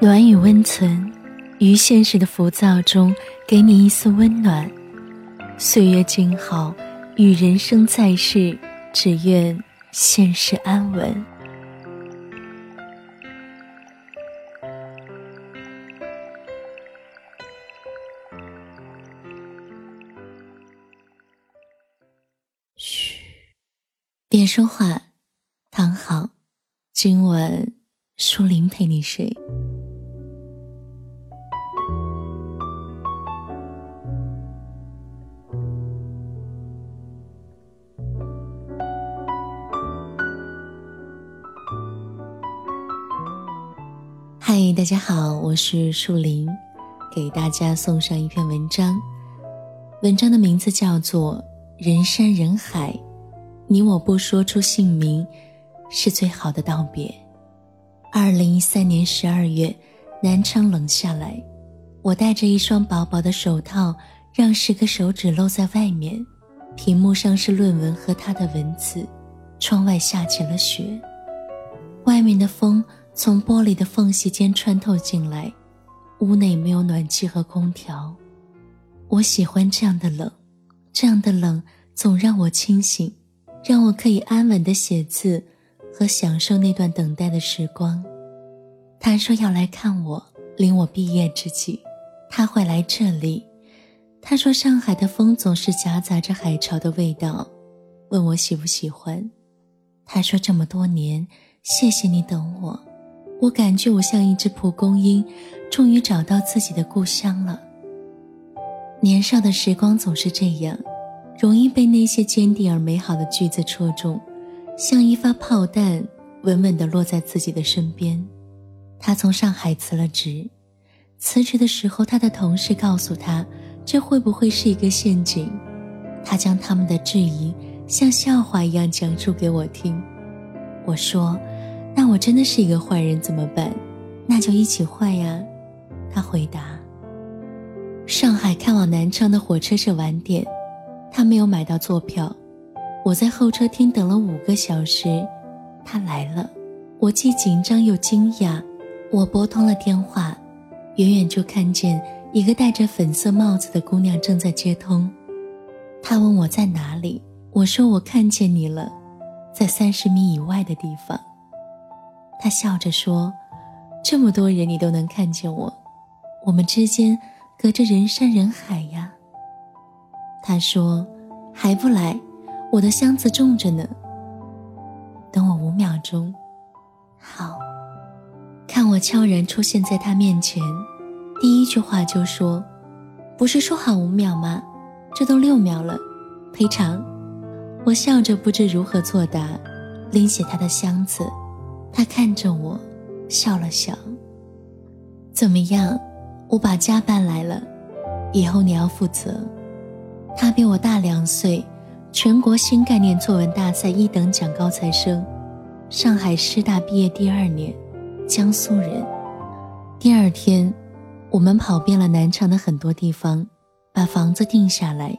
暖与温存，于现实的浮躁中给你一丝温暖。岁月静好，与人生在世，只愿现实安稳。嘘，别说话，躺好，今晚舒林陪你睡。大家好，我是树林，给大家送上一篇文章。文章的名字叫做《人山人海》，你我不说出姓名，是最好的道别。二零一三年十二月，南昌冷下来，我戴着一双薄薄的手套，让十个手指露在外面。屏幕上是论文和他的文字，窗外下起了雪，外面的风。从玻璃的缝隙间穿透进来，屋内没有暖气和空调。我喜欢这样的冷，这样的冷总让我清醒，让我可以安稳的写字和享受那段等待的时光。他说要来看我，临我毕业之际，他会来这里。他说上海的风总是夹杂着海潮的味道，问我喜不喜欢。他说这么多年，谢谢你等我。我感觉我像一只蒲公英，终于找到自己的故乡了。年少的时光总是这样，容易被那些坚定而美好的句子戳中，像一发炮弹，稳稳地落在自己的身边。他从上海辞了职，辞职的时候，他的同事告诉他，这会不会是一个陷阱？他将他们的质疑像笑话一样讲述给我听。我说。那我真的是一个坏人怎么办？那就一起坏呀。他回答。上海开往南昌的火车是晚点，他没有买到坐票。我在候车厅等了五个小时，他来了。我既紧张又惊讶。我拨通了电话，远远就看见一个戴着粉色帽子的姑娘正在接通。她问我在哪里，我说我看见你了，在三十米以外的地方。他笑着说：“这么多人，你都能看见我，我们之间隔着人山人海呀。”他说：“还不来？我的箱子重着呢。”等我五秒钟。好，看我悄然出现在他面前，第一句话就说：“不是说好五秒吗？这都六秒了，赔偿。”我笑着不知如何作答，拎起他的箱子。他看着我，笑了笑。怎么样？我把家搬来了，以后你要负责。他比我大两岁，全国新概念作文大赛一等奖高材生，上海师大毕业第二年，江苏人。第二天，我们跑遍了南昌的很多地方，把房子定下来。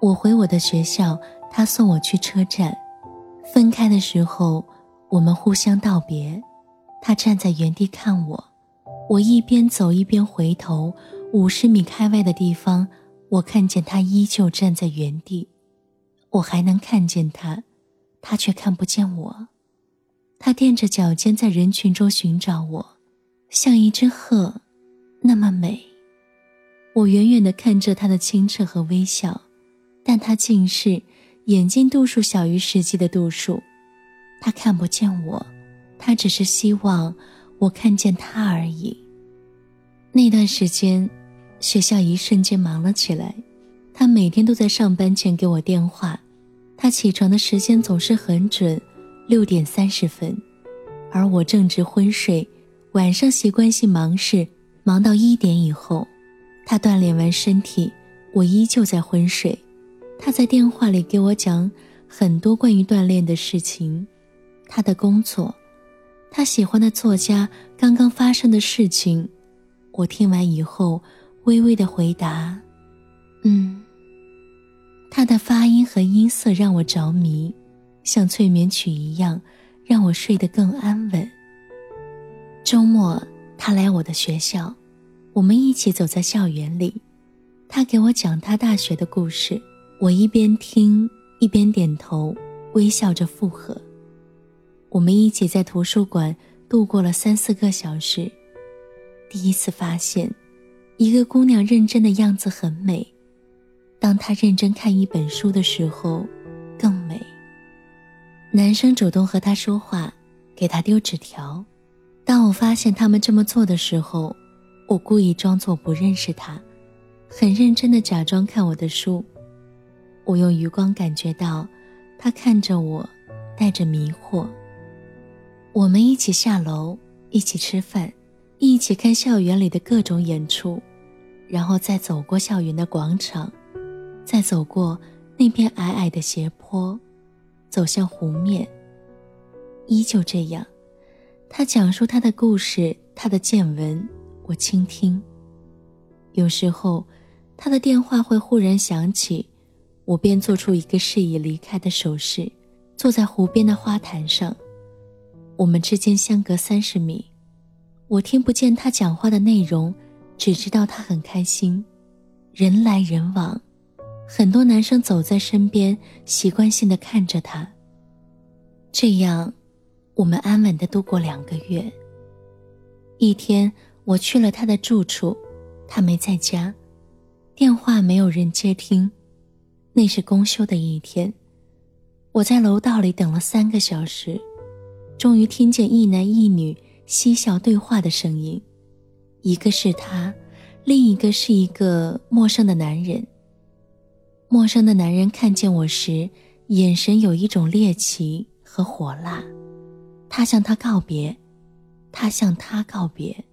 我回我的学校，他送我去车站。分开的时候。我们互相道别，他站在原地看我，我一边走一边回头。五十米开外的地方，我看见他依旧站在原地，我还能看见他，他却看不见我。他踮着脚尖在人群中寻找我，像一只鹤，那么美。我远远地看着他的清澈和微笑，但他近视，眼睛度数小于实际的度数。他看不见我，他只是希望我看见他而已。那段时间，学校一瞬间忙了起来。他每天都在上班前给我电话，他起床的时间总是很准，六点三十分，而我正值昏睡，晚上习惯性忙事，忙到一点以后。他锻炼完身体，我依旧在昏睡。他在电话里给我讲很多关于锻炼的事情。他的工作，他喜欢的作家，刚刚发生的事情，我听完以后，微微的回答：“嗯。”他的发音和音色让我着迷，像催眠曲一样，让我睡得更安稳。周末，他来我的学校，我们一起走在校园里，他给我讲他大学的故事，我一边听一边点头，微笑着附和。我们一起在图书馆度过了三四个小时，第一次发现，一个姑娘认真的样子很美，当她认真看一本书的时候，更美。男生主动和她说话，给她丢纸条。当我发现他们这么做的时候，我故意装作不认识他，很认真的假装看我的书。我用余光感觉到，他看着我，带着迷惑。我们一起下楼，一起吃饭，一起看校园里的各种演出，然后再走过校园的广场，再走过那片矮矮的斜坡，走向湖面。依旧这样。他讲述他的故事，他的见闻，我倾听。有时候，他的电话会忽然响起，我便做出一个示意离开的手势，坐在湖边的花坛上。我们之间相隔三十米，我听不见他讲话的内容，只知道他很开心。人来人往，很多男生走在身边，习惯性的看着他。这样。我们安稳的度过两个月。一天，我去了他的住处，他没在家，电话没有人接听。那是公休的一天，我在楼道里等了三个小时，终于听见一男一女嬉笑对话的声音，一个是他，另一个是一个陌生的男人。陌生的男人看见我时，眼神有一种猎奇和火辣。他向他告别，他向他告别，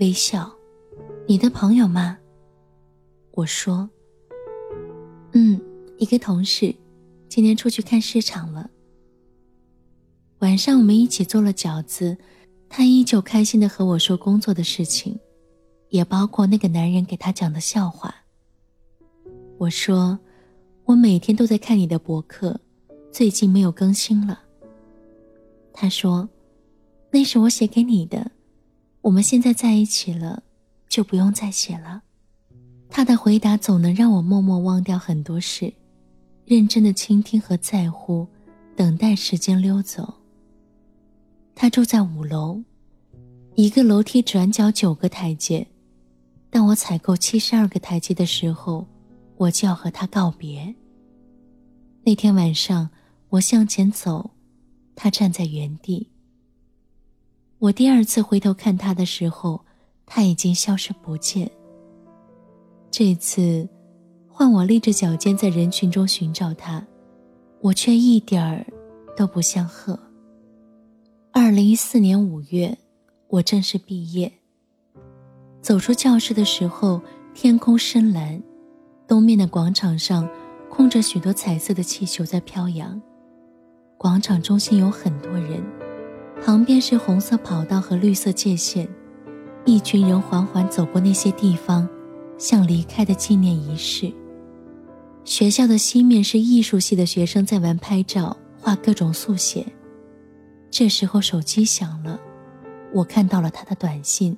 微笑。你的朋友吗？我说。嗯，一个同事，今天出去看市场了。晚上我们一起做了饺子，他依旧开心的和我说工作的事情，也包括那个男人给他讲的笑话。我说，我每天都在看你的博客，最近没有更新了。他说：“那是我写给你的，我们现在在一起了，就不用再写了。”他的回答总能让我默默忘掉很多事，认真的倾听和在乎，等待时间溜走。他住在五楼，一个楼梯转角九个台阶，当我踩够七十二个台阶的时候，我就要和他告别。那天晚上，我向前走。他站在原地。我第二次回头看他的时候，他已经消失不见。这次，换我立着脚尖在人群中寻找他，我却一点儿都不像鹤。二零一四年五月，我正式毕业。走出教室的时候，天空深蓝，东面的广场上空着许多彩色的气球在飘扬。广场中心有很多人，旁边是红色跑道和绿色界线，一群人缓缓走过那些地方，像离开的纪念仪式。学校的西面是艺术系的学生在玩拍照、画各种速写。这时候手机响了，我看到了他的短信：“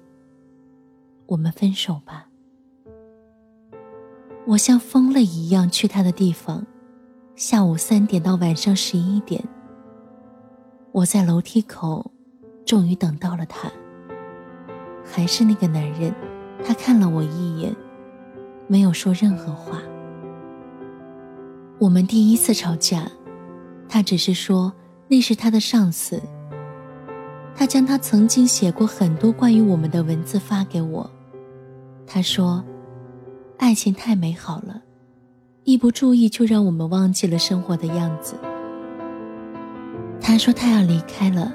我们分手吧。”我像疯了一样去他的地方，下午三点到晚上十一点。我在楼梯口，终于等到了他。还是那个男人，他看了我一眼，没有说任何话。我们第一次吵架，他只是说那是他的上司。他将他曾经写过很多关于我们的文字发给我。他说：“爱情太美好了，一不注意就让我们忘记了生活的样子。”他说他要离开了，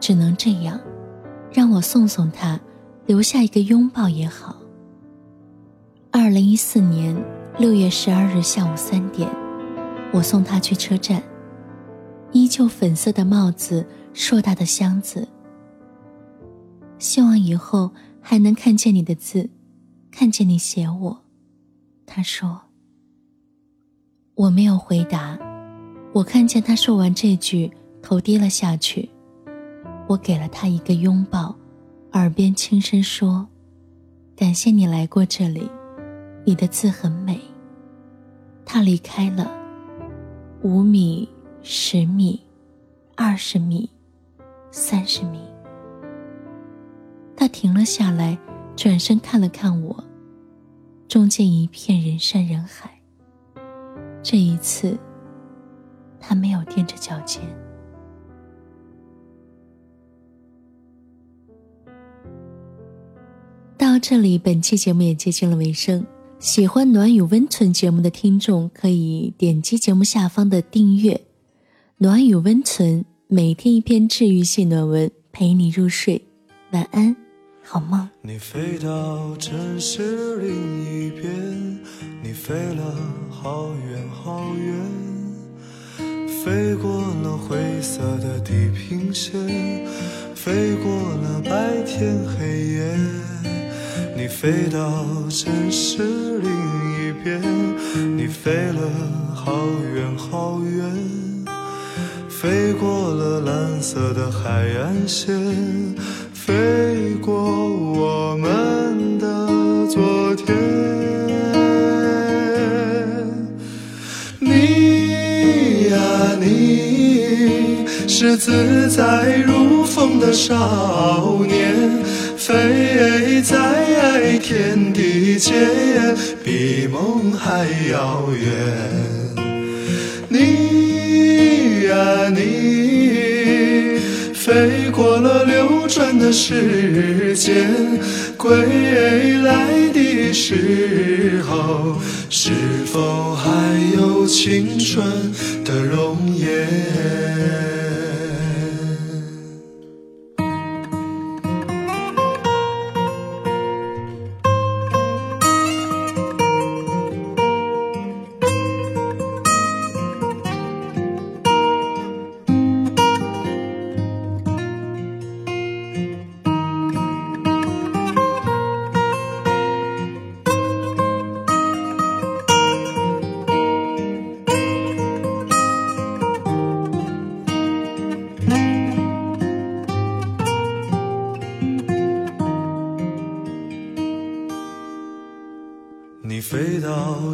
只能这样，让我送送他，留下一个拥抱也好。二零一四年六月十二日下午三点，我送他去车站，依旧粉色的帽子，硕大的箱子。希望以后还能看见你的字，看见你写我。他说。我没有回答，我看见他说完这句。头低了下去，我给了他一个拥抱，耳边轻声说：“感谢你来过这里，你的字很美。”他离开了，五米、十米、二十米、三十米。他停了下来，转身看了看我。中间一片人山人海。这一次，他没有踮着脚尖。到这里，本期节目也接近了尾声。喜欢暖与温存节目的听众，可以点击节目下方的订阅。暖与温存，每天一篇治愈系暖文，陪你入睡。晚安，好梦。你飞到城市另一边，你飞了好远好远，飞过了灰色的地平线，飞过了白天黑夜。你飞到城市另一边，你飞了好远好远，飞过了蓝色的海岸线，飞过我们的昨天。你呀，你是自在如风的少年。飞在天地间，比梦还遥远。你呀你，飞过了流转的时间，归来的时候，是否还有青春的容颜？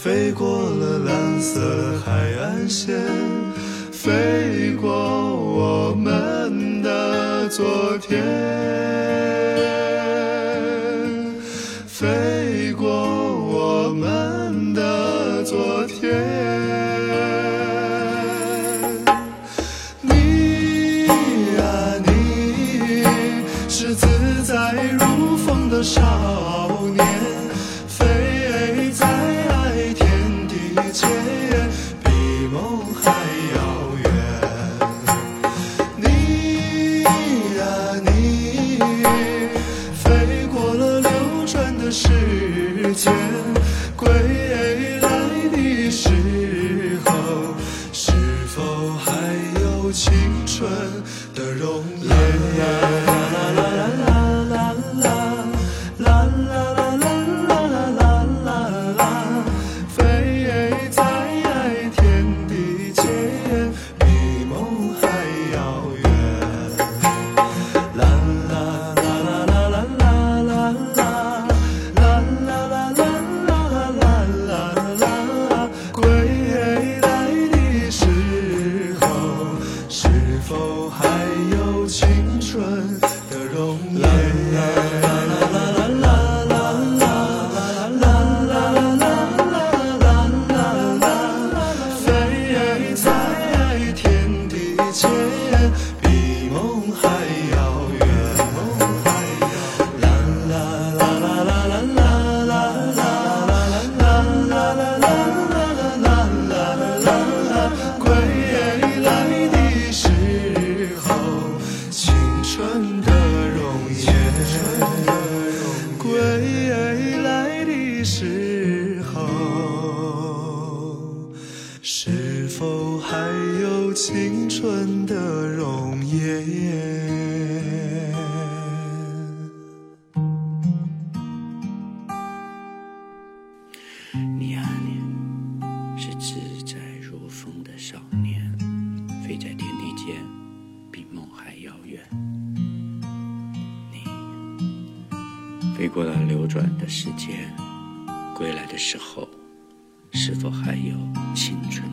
飞过了蓝色海岸线，飞过我们的昨天，遥远。你飞过了流转的时间归来的时候是否还有青春